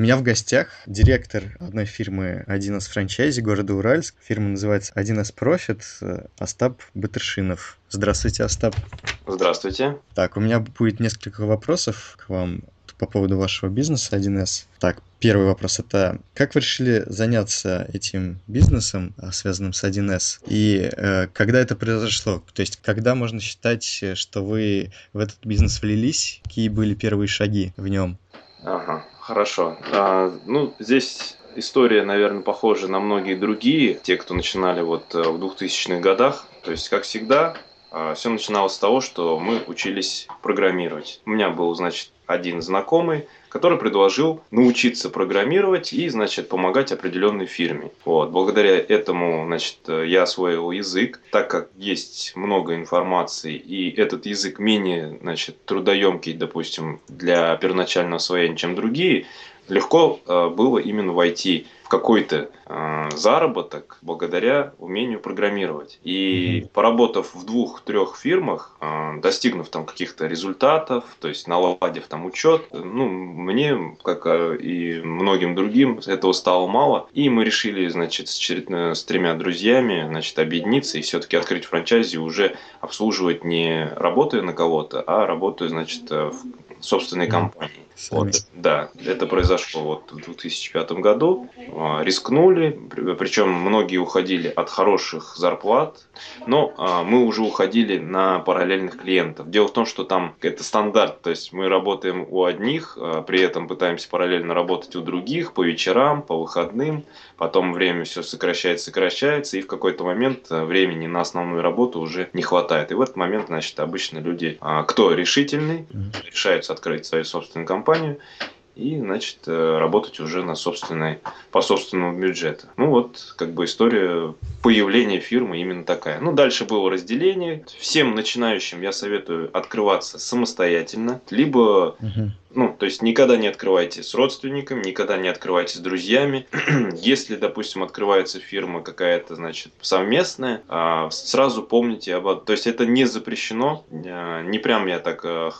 У меня в гостях директор одной фирмы 1С франчайзи города Уральск. Фирма называется 1С Profit э, Остап Батыршинов. Здравствуйте, Остап. Здравствуйте. Так, у меня будет несколько вопросов к вам по поводу вашего бизнеса 1С. Так, первый вопрос это как вы решили заняться этим бизнесом, а, связанным с 1С, и э, когда это произошло? То есть, когда можно считать, что вы в этот бизнес влились, какие были первые шаги в нем? Ага, хорошо. А, ну, здесь история, наверное, похожа на многие другие, те, кто начинали вот э, в 2000-х годах. То есть, как всегда, а, все начиналось с того, что мы учились программировать. У меня был, значит, один знакомый, который предложил научиться программировать и, значит, помогать определенной фирме. Вот. Благодаря этому, значит, я освоил язык, так как есть много информации, и этот язык менее, значит, трудоемкий, допустим, для первоначального освоения, чем другие, легко э, было именно войти какой-то э, заработок благодаря умению программировать. И поработав в двух-трех фирмах, э, достигнув там каких-то результатов, то есть наладив там учет, ну, мне, как и многим другим, этого стало мало. И мы решили, значит, с, с тремя друзьями, значит, объединиться и все-таки открыть франчайзи уже обслуживать не работая на кого-то, а работая, значит, в собственной компании. Вот, да, это произошло вот в 2005 году. А, рискнули, причем многие уходили от хороших зарплат, но а, мы уже уходили на параллельных клиентов. Дело в том, что там это стандарт, то есть мы работаем у одних, а, при этом пытаемся параллельно работать у других по вечерам, по выходным, потом время все сокращается, сокращается, и в какой-то момент времени на основную работу уже не хватает. И в этот момент, значит, обычно люди, кто решительный, решаются открыть свою собственную компанию, компанию и, значит, э, работать уже на собственной, по собственному бюджету. Ну вот, как бы история появления фирмы именно такая. Ну, дальше было разделение. Всем начинающим я советую открываться самостоятельно, либо угу. Ну, то есть никогда не открывайте с родственниками, никогда не открывайте с друзьями. Если, допустим, открывается фирма какая-то, значит, совместная, а, сразу помните об этом. То есть это не запрещено, а, не прям я так а,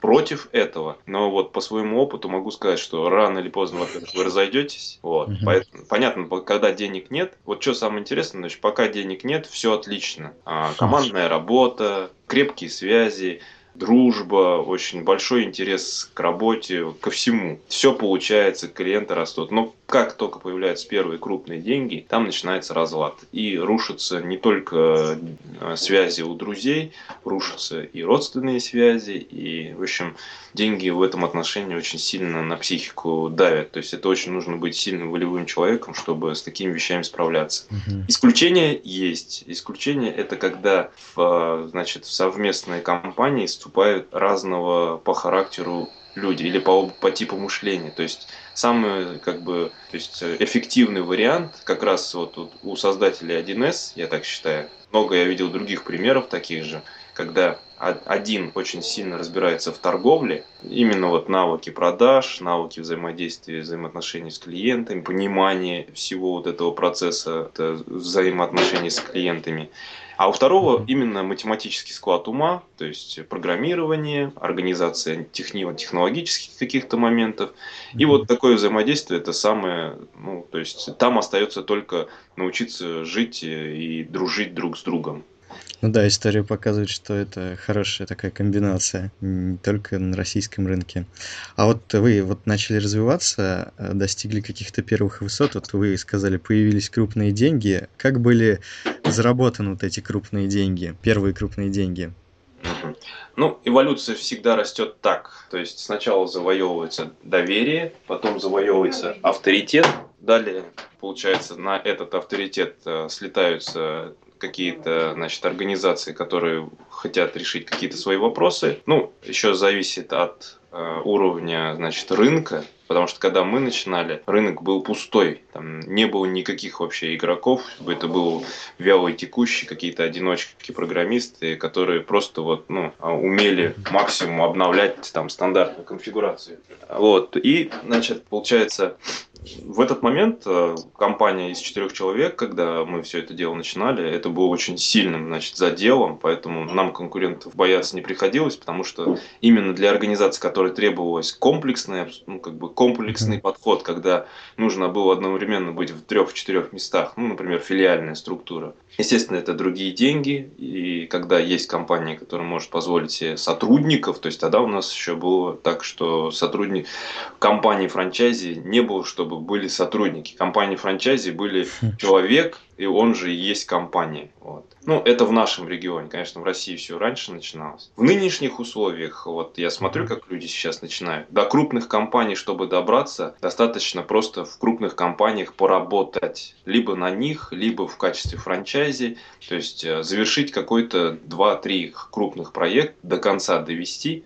против этого, но вот по своему опыту могу сказать, что рано или поздно, во-первых, вы разойдетесь. Вот. Поэтому, понятно, когда денег нет, вот что самое интересное, значит, пока денег нет, все отлично. Командная работа, крепкие связи, дружба, очень большой интерес к работе, ко всему. Все получается, клиенты растут. Но как только появляются первые крупные деньги, там начинается разлад. И рушатся не только э, связи у друзей, рушатся и родственные связи. И, в общем, деньги в этом отношении очень сильно на психику давят. То есть это очень нужно быть сильным волевым человеком, чтобы с такими вещами справляться. Угу. Исключения есть. Исключение это когда в, значит, в совместной компании вступают разного по характеру люди или по, по типу мышления. То есть самый как бы то есть эффективный вариант как раз вот у создателей 1С, я так считаю. Много я видел других примеров таких же, когда один очень сильно разбирается в торговле, именно вот навыки продаж, навыки взаимодействия, взаимоотношений с клиентами, понимание всего вот этого процесса взаимоотношений с клиентами. А у второго именно математический склад ума, то есть программирование, организация техни- технологических каких-то моментов. И вот такое взаимодействие это самое, ну, то есть там остается только научиться жить и дружить друг с другом. Ну да, история показывает, что это хорошая такая комбинация, не только на российском рынке. А вот вы вот начали развиваться, э, достигли каких-то первых высот, вот вы сказали, появились крупные деньги. Как были заработаны вот эти крупные деньги, первые крупные деньги? Ну, эволюция всегда растет так. То есть сначала завоевывается доверие, потом завоевывается авторитет, далее, получается, на этот авторитет э, слетаются какие-то, значит, организации, которые хотят решить какие-то свои вопросы. Ну, еще зависит от э, уровня, значит, рынка, потому что когда мы начинали, рынок был пустой, там не было никаких вообще игроков, это был вялый текущий, какие-то одиночки программисты, которые просто вот, ну, умели максимум обновлять там стандартную конфигурацию. Вот, и, значит, получается, в этот момент э, компания из четырех человек, когда мы все это дело начинали, это было очень сильным значит, заделом, поэтому нам конкурентов бояться не приходилось, потому что именно для организации, которой требовалось комплексный, ну, как бы комплексный подход, когда нужно было одновременно быть в трех-четырех местах, ну, например, филиальная структура. Естественно, это другие деньги, и когда есть компания, которая может позволить себе сотрудников, то есть тогда у нас еще было так, что сотрудник компании франчайзи не было, чтобы были сотрудники. Компании франчайзи были хм. человек, и он же и есть компания. Вот. Ну, это в нашем регионе, конечно, в России все раньше начиналось. В нынешних условиях, вот я смотрю, как люди сейчас начинают. До крупных компаний, чтобы добраться, достаточно просто в крупных компаниях поработать. Либо на них, либо в качестве франчайзи. То есть э, завершить какой-то 2-3 крупных проект до конца довести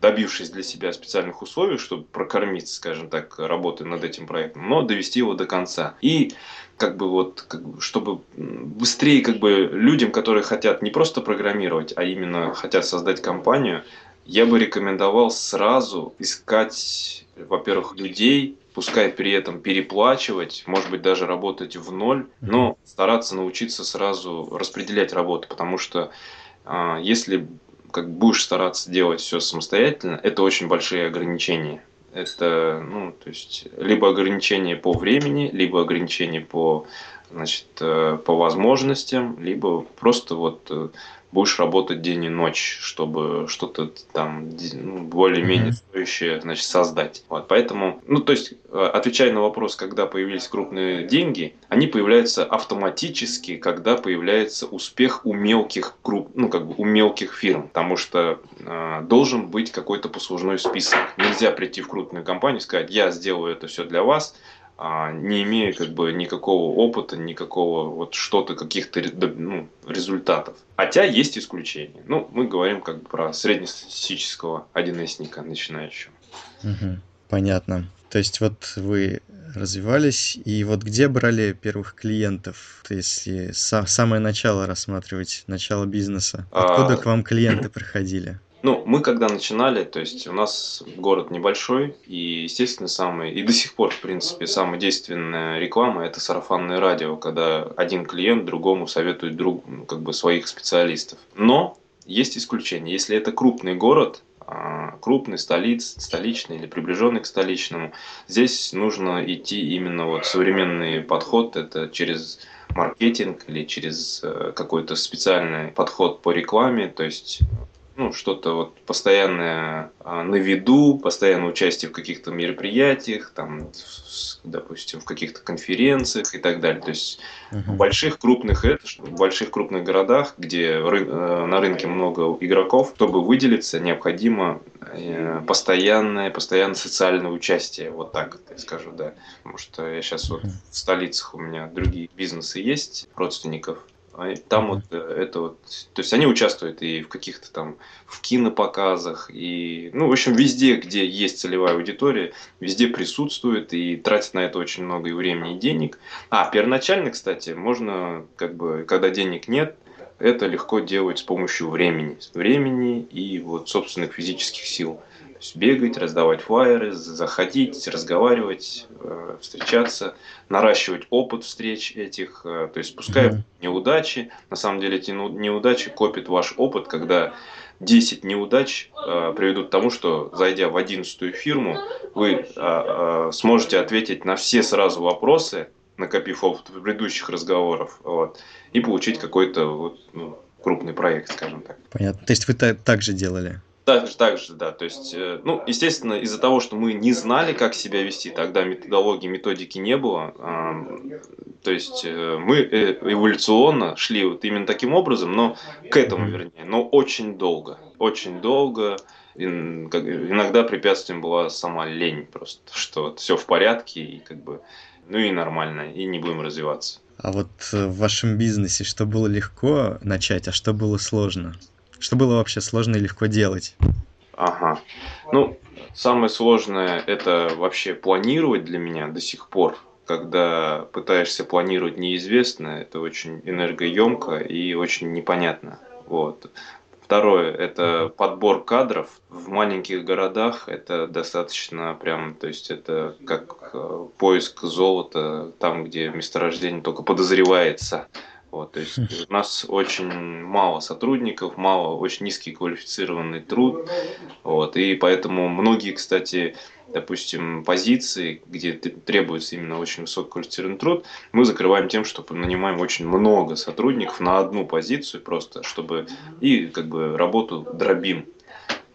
добившись для себя специальных условий, чтобы прокормиться, скажем так, работая над этим проектом, но довести его до конца. И как бы вот, как бы, чтобы быстрее как бы людям, которые хотят не просто программировать, а именно хотят создать компанию, я бы рекомендовал сразу искать, во-первых, людей, пускай при этом переплачивать, может быть даже работать в ноль, но стараться научиться сразу распределять работу, потому что э, если как будешь стараться делать все самостоятельно, это очень большие ограничения. Это, ну, то есть, либо ограничения по времени, либо ограничения по, значит, э, по возможностям, либо просто вот э, будешь работать день и ночь, чтобы что-то там ну, более-менее стоящее значит, создать. Вот, поэтому, ну, то есть, э, отвечая на вопрос, когда появились крупные деньги, они появляются автоматически, когда появляется успех у мелких круп, ну, как бы у мелких фирм, потому что э, должен быть какой-то послужной список. Нельзя прийти в крупную компанию и сказать, я сделаю это все для вас, не имея как бы никакого опыта, никакого вот что-то, каких-то ну, результатов. Хотя есть исключения. Ну, мы говорим как бы про среднестатистического 1С-ника начинающего. Угу, понятно. То есть вот вы развивались, и вот где брали первых клиентов, то если са- самое начало рассматривать, начало бизнеса, откуда а... к вам клиенты приходили? Ну, мы когда начинали, то есть у нас город небольшой, и, естественно, самый, и до сих пор, в принципе, самая действенная реклама – это сарафанное радио, когда один клиент другому советует друг, ну, как бы своих специалистов. Но есть исключение. Если это крупный город, а, крупный, столиц, столичный или приближенный к столичному, здесь нужно идти именно вот современный подход, это через маркетинг или через э, какой-то специальный подход по рекламе, то есть ну, что-то вот постоянное а, на виду, постоянное участие в каких-то мероприятиях, там, допустим, в каких-то конференциях и так далее. То есть uh-huh. в больших крупных в больших крупных городах, где ры, э, на рынке много игроков, чтобы выделиться, необходимо э, постоянное, постоянное социальное участие. Вот так я скажу, да. Потому что я сейчас вот в столицах у меня другие бизнесы есть, родственников там вот э, это вот, то есть они участвуют и в каких-то там в кинопоказах, и, ну, в общем, везде, где есть целевая аудитория, везде присутствует и тратит на это очень много и времени, и денег. А, первоначально, кстати, можно, как бы, когда денег нет, это легко делать с помощью времени. Времени и вот собственных физических сил. Есть бегать, раздавать флайеры, заходить, разговаривать, э, встречаться, наращивать опыт встреч этих. Э, то есть пускай mm-hmm. неудачи, на самом деле эти неудачи копят ваш опыт, когда 10 неудач э, приведут к тому, что зайдя в одиннадцатую фирму, вы э, э, сможете ответить на все сразу вопросы, накопив опыт предыдущих разговоров, вот, и получить какой-то вот, ну, крупный проект, скажем так. Понятно. То есть вы так, так же делали? Так, так же, да. То есть, э, ну, естественно, из-за того, что мы не знали, как себя вести, тогда методологии, методики не было. То есть э, мы э, эволюционно шли вот именно таким образом, но к этому, вернее, но очень долго. Очень долго. Иногда препятствием была сама лень просто, что вот все в порядке и как бы, ну и нормально, и не будем развиваться. А вот в вашем бизнесе что было легко начать, а что было сложно? Что было вообще сложно и легко делать? Ага. Ну, самое сложное это вообще планировать для меня до сих пор. Когда пытаешься планировать неизвестное, это очень энергоемко и очень непонятно. Вот. Второе – это подбор кадров. В маленьких городах это достаточно прям, то есть это как э, поиск золота там, где месторождение только подозревается. Вот, то есть у нас очень мало сотрудников, мало, очень низкий квалифицированный труд. Вот, и поэтому многие, кстати, допустим, позиции, где требуется именно очень высококвалифицированный труд, мы закрываем тем, что нанимаем очень много сотрудников на одну позицию просто, чтобы и как бы работу дробим.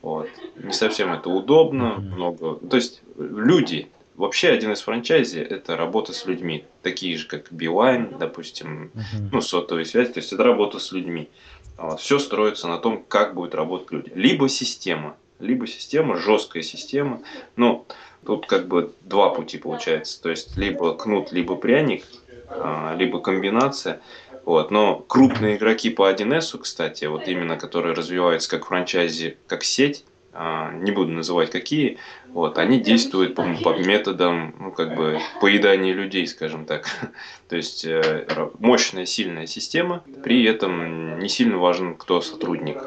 Вот. Не совсем это удобно, много. То есть люди, вообще один из франчайзи это работа с людьми, такие же как Билайн, допустим, ну сотовая связь, то есть это работа с людьми. Вот. Все строится на том, как будут работать люди. Либо система, либо система, жесткая система. Ну, тут как бы два пути получается. То есть, либо кнут, либо пряник, а, либо комбинация. Вот. Но крупные игроки по 1С, кстати, вот именно которые развиваются как франчайзи, как сеть, а, не буду называть какие, вот, они действуют по, по методам, ну, как бы, поедания людей, скажем так. То есть, э, мощная, сильная система, при этом не сильно важен, кто сотрудник.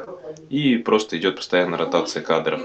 И просто идет постоянная ротация кадров.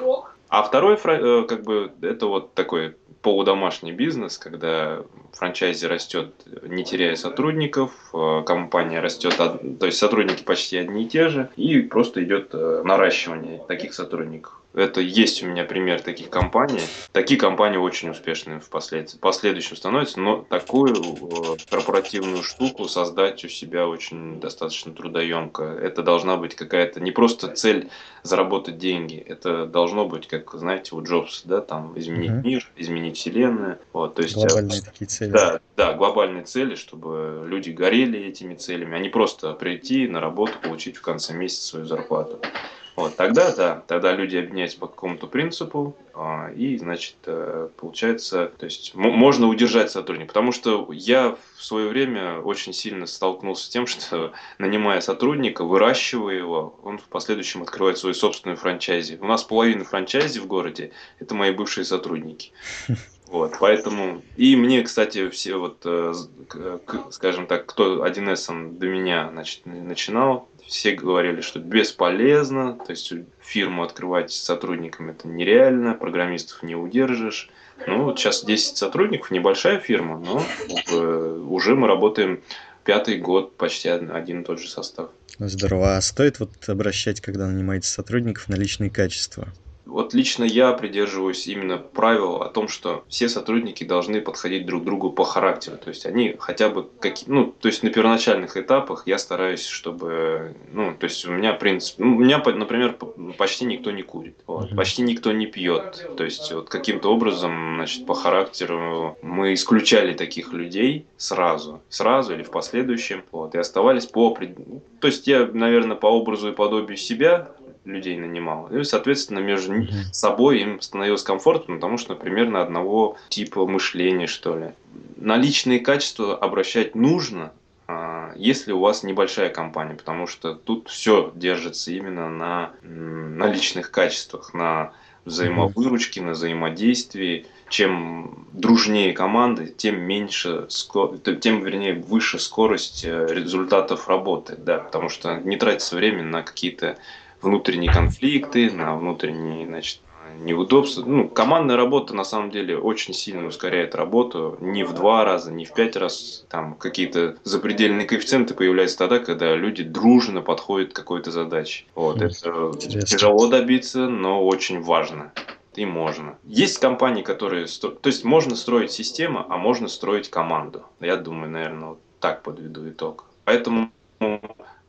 А второй, э, как бы, это вот такой полудомашний бизнес, когда франчайзи растет, не теряя сотрудников, э, компания растет, то есть сотрудники почти одни и те же, и просто идет наращивание таких сотрудников. Это есть у меня пример таких компаний. Такие компании очень успешные в послед... последующем становятся, но такую э, корпоративную штуку создать у себя очень достаточно трудоемко. Это должна быть какая-то не просто цель заработать деньги, это должно быть, как, знаете, у Джобса, да, там изменить угу. мир, изменить вселенную. Вот, то есть, э, глобальные такие цели. Да, да, глобальные цели, чтобы люди горели этими целями, а не просто прийти на работу, получить в конце месяца свою зарплату. Вот, тогда, да, тогда люди объединяются по какому-то принципу, а, и, значит, э, получается, то есть можно удержать сотрудника, потому что я в свое время очень сильно столкнулся с тем, что нанимая сотрудника, выращивая его, он в последующем открывает свою собственную франчайзи. У нас половина франчайзи в городе – это мои бывшие сотрудники. Вот, поэтому... И мне, кстати, все вот, э, скажем так, кто 1С до меня значит, начинал, все говорили, что бесполезно, то есть фирму открывать с сотрудниками это нереально, программистов не удержишь. Ну, вот сейчас 10 сотрудников, небольшая фирма, но уже мы работаем пятый год, почти один и тот же состав. Здорово. А стоит вот обращать, когда нанимаете сотрудников, на личные качества? Вот лично я придерживаюсь именно правила о том, что все сотрудники должны подходить друг другу по характеру. То есть они хотя бы какие, ну, то есть на первоначальных этапах я стараюсь, чтобы, ну, то есть у меня принцип, ну, у меня, например, почти никто не курит, вот, почти никто не пьет. То есть вот каким-то образом, значит, по характеру мы исключали таких людей сразу, сразу или в последующем, вот, и оставались по, то есть я, наверное, по образу и подобию себя людей нанимал. И, соответственно, между собой им становилось комфортно, потому что, примерно одного типа мышления, что ли. На личные качества обращать нужно, а, если у вас небольшая компания, потому что тут все держится именно на, на личных качествах, на взаимовыручке, на взаимодействии. Чем дружнее команды, тем меньше, тем, вернее, выше скорость э, результатов работы, да, потому что не тратится время на какие-то внутренние конфликты, на внутренние, значит, неудобства. Ну, командная работа на самом деле очень сильно ускоряет работу. Не в два раза, не в пять раз. Там какие-то запредельные коэффициенты появляются тогда, когда люди дружно подходят к какой-то задаче. Вот, это Интересно. тяжело добиться, но очень важно. И можно. Есть компании, которые... То есть можно строить систему, а можно строить команду. Я думаю, наверное, вот так подведу итог. Поэтому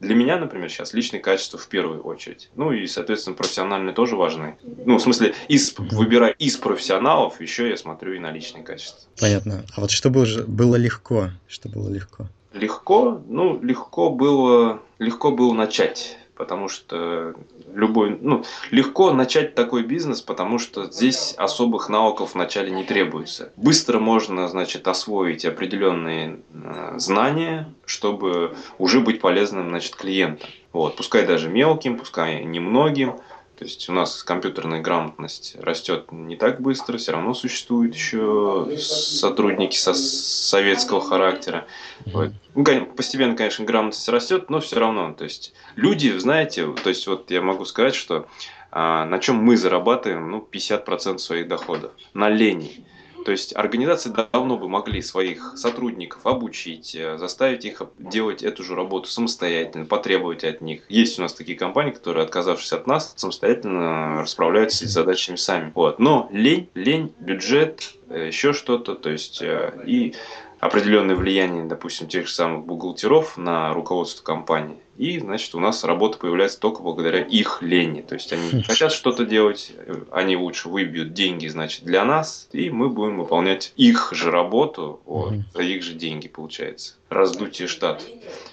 для меня, например, сейчас личные качества в первую очередь. Ну и, соответственно, профессиональные тоже важны. Ну, в смысле, из, выбирая из профессионалов, еще я смотрю и на личные качества. Понятно. А вот что было, было легко? Что было легко? Легко? Ну, легко было, легко было начать потому что любой, ну, легко начать такой бизнес, потому что здесь особых навыков вначале не требуется. Быстро можно, значит, освоить определенные э, знания, чтобы уже быть полезным, значит, клиентам. Вот, пускай даже мелким, пускай немногим, То есть у нас компьютерная грамотность растет не так быстро, все равно существуют еще сотрудники со советского характера. Вот. Ну, постепенно, конечно, грамотность растет, но все равно. То есть люди, знаете, то есть вот я могу сказать, что а, на чем мы зарабатываем ну, 50% своих доходов? На лени. То есть организации давно бы могли своих сотрудников обучить, э, заставить их делать эту же работу самостоятельно, потребовать от них. Есть у нас такие компании, которые, отказавшись от нас, самостоятельно расправляются с задачами сами. Вот. Но лень, лень, бюджет, э, еще что-то, то есть э, и определенное влияние, допустим, тех же самых бухгалтеров на руководство компании. И, значит, у нас работа появляется только благодаря их лени. То есть они хотят что-то делать, они лучше выбьют деньги, значит, для нас, и мы будем выполнять их же работу, вот, за их же деньги, получается. Раздутие штата.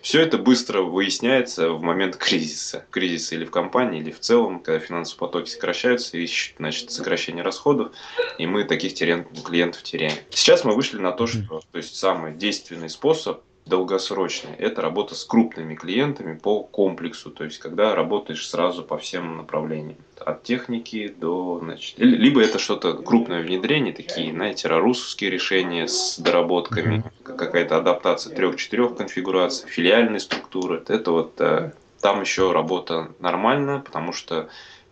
Все это быстро выясняется в момент кризиса. Кризиса или в компании, или в целом, когда финансовые потоки сокращаются, ищут, значит, сокращение расходов, и мы таких клиентов теряем. Сейчас мы вышли на то, что то есть самый действенный способ долгосрочный. Это работа с крупными клиентами по комплексу, то есть когда работаешь сразу по всем направлениям. От техники до... Значит, либо это что-то крупное внедрение, такие, знаете, русские решения с доработками, какая-то адаптация трех-четырех конфигураций, филиальной структуры. Это вот э, там еще работа нормальная, потому что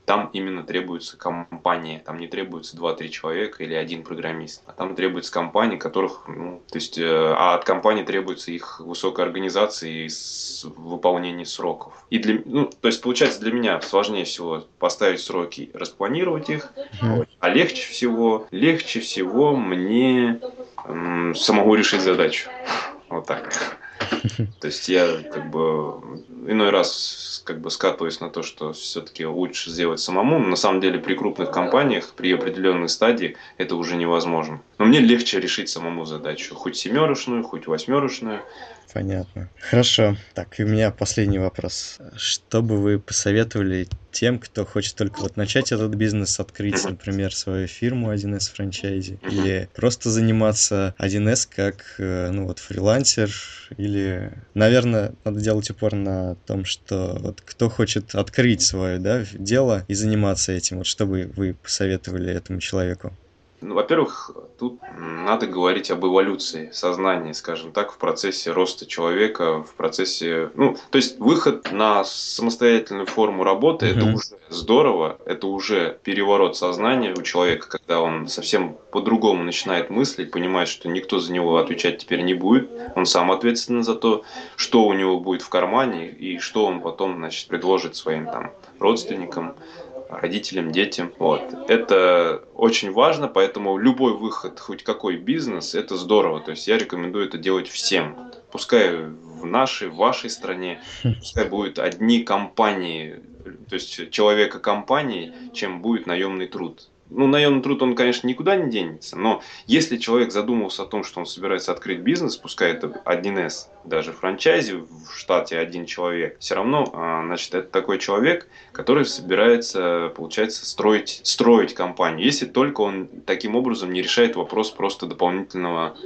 там именно требуется компания, там не требуется 2-3 человека или один программист, а там требуется компания, которых, ну, то есть, э, а от компании требуется их высокая организация и выполнение сроков. И для, ну, то есть, получается, для меня сложнее всего поставить сроки, распланировать их, mm-hmm. а легче всего, легче всего мне м, самому решить задачу. Вот так. То есть я как бы иной раз как бы скатываюсь на то, что все-таки лучше сделать самому. Но на самом деле при крупных компаниях, при определенной стадии это уже невозможно. Но мне легче решить самому задачу. Хоть семерочную, хоть восьмерочную. Понятно. Хорошо. Так, и у меня последний вопрос. Что бы вы посоветовали тем, кто хочет только вот начать этот бизнес, открыть, например, свою фирму 1С франчайзи, или просто заниматься 1С как, э, ну вот, фрилансер, или, наверное, надо делать упор на том, что вот кто хочет открыть свое, да, дело и заниматься этим, вот что бы вы посоветовали этому человеку? Ну, во-первых, тут надо говорить об эволюции сознания, скажем так, в процессе роста человека, в процессе, ну, то есть выход на самостоятельную форму работы, mm-hmm. это уже здорово, это уже переворот сознания у человека, когда он совсем по-другому начинает мыслить, понимает, что никто за него отвечать теперь не будет, он сам ответственен за то, что у него будет в кармане и что он потом, значит, предложит своим там родственникам, родителям, детям. Вот. Это очень важно, поэтому любой выход, хоть какой бизнес, это здорово. То есть я рекомендую это делать всем. Пускай в нашей, в вашей стране, пускай будут одни компании, то есть человека компании, чем будет наемный труд ну, наемный труд, он, конечно, никуда не денется, но если человек задумался о том, что он собирается открыть бизнес, пускай это 1С, даже франчайзи в штате один человек, все равно, а, значит, это такой человек, который собирается, получается, строить, строить компанию, если только он таким образом не решает вопрос просто дополнительного,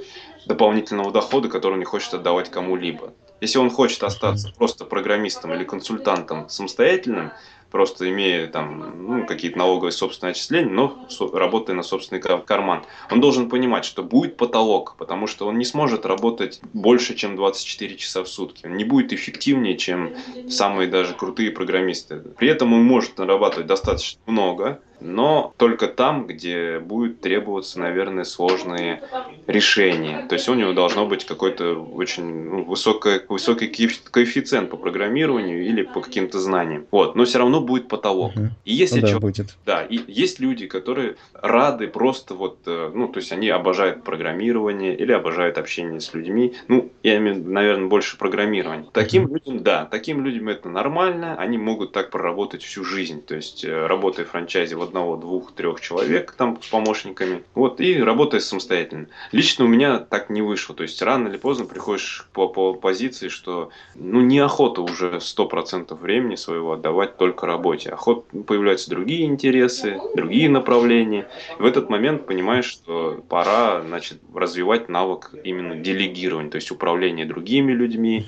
дополнительного дохода, который он не хочет отдавать кому-либо. Если он хочет остаться просто программистом или консультантом самостоятельным, просто имея там ну, какие-то налоговые собственные отчисления, но работая на собственный карман. Он должен понимать, что будет потолок, потому что он не сможет работать больше, чем 24 часа в сутки. Он не будет эффективнее, чем самые даже крутые программисты. При этом он может нарабатывать достаточно много, но только там, где будет требоваться, наверное, сложные решения. То есть у него должно быть какой-то очень ну, высокий, высокий коэффициент по программированию или по каким-то знаниям. Вот, но все равно будет потолок. Угу. И если ну, да, будет. да, и есть люди, которые рады просто вот, э, ну, то есть они обожают программирование или обожают общение с людьми. Ну, я имею, наверное, больше программирование. Таким угу. людям, да, таким людям это нормально, они могут так проработать всю жизнь. То есть э, работая в франчайзе вот одного, двух, трех человек там с помощниками. Вот, и работая самостоятельно. Лично у меня так не вышло. То есть рано или поздно приходишь по, по позиции, что ну неохота уже 100% времени своего отдавать только работе. Охот, появляются другие интересы, другие направления. И в этот момент понимаешь, что пора значит, развивать навык именно делегирования, то есть управления другими людьми,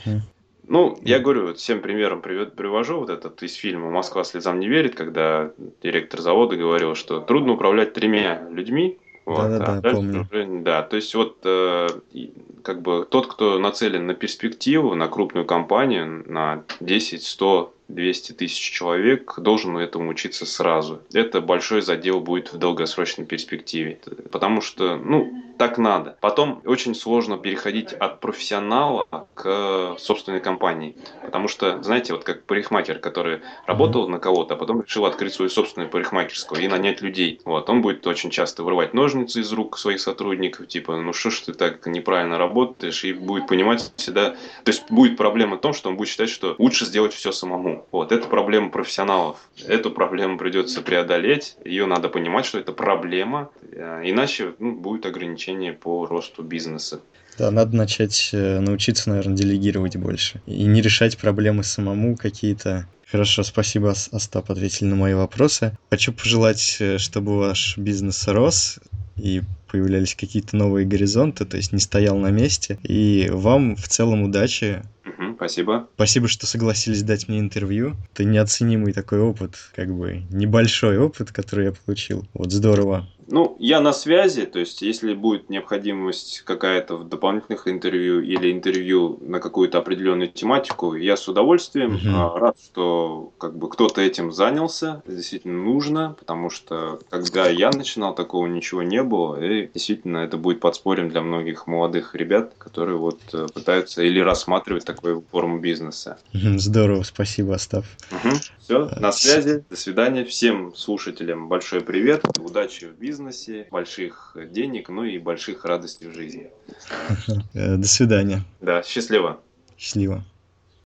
Ну, я говорю, вот всем примером привожу вот этот из фильма «Москва слезам не верит», когда директор завода говорил, что трудно управлять тремя людьми, вот, Да-да-да, а дальше помню. уже- да, то есть вот э, как бы тот, кто нацелен на перспективу, на крупную компанию, на 10, 100, 200 тысяч человек, должен этому учиться сразу. Это большой задел будет в долгосрочной перспективе. Потому что, ну, так надо. Потом очень сложно переходить от профессионала к собственной компании. Потому что, знаете, вот как парикмахер, который работал на кого-то, а потом решил открыть свою собственную парикмахерскую и нанять людей. Вот, он будет очень часто вырывать ножницы из рук своих сотрудников, типа, ну что ж ты так неправильно работаешь, и будет понимать всегда, то есть будет проблема в том, что он будет считать, что лучше сделать все самому. Вот, это проблема профессионалов. Эту проблему придется преодолеть, ее надо понимать, что это проблема, э, иначе ну, будет ограничение по росту бизнеса. Да, надо начать э, научиться, наверное, делегировать больше. И не решать проблемы самому какие-то. Хорошо, спасибо, Ос- Остап, ответили на мои вопросы. Хочу пожелать, э, чтобы ваш бизнес рос и появлялись какие-то новые горизонты, то есть не стоял на месте. И вам в целом удачи. Мгм, спасибо. Спасибо, что согласились дать мне интервью. Это неоценимый такой опыт, как бы небольшой опыт, который я получил. Вот здорово. Ну, я на связи, то есть если будет необходимость какая-то в дополнительных интервью или интервью на какую-то определенную тематику, я с удовольствием а, рад, что как бы кто-то этим занялся, действительно нужно, потому что когда я начинал, такого ничего не было, и действительно это будет подспорьем для многих молодых ребят, которые вот э, пытаются или рассматривать такую форму бизнеса. Мгм, Здорово, спасибо, Остап. Все, на связи. До свидания. Всем слушателям большой привет. Удачи в бизнесе, больших денег, ну и больших радостей в жизни. Э, До свидания. Да, счастливо. Счастливо.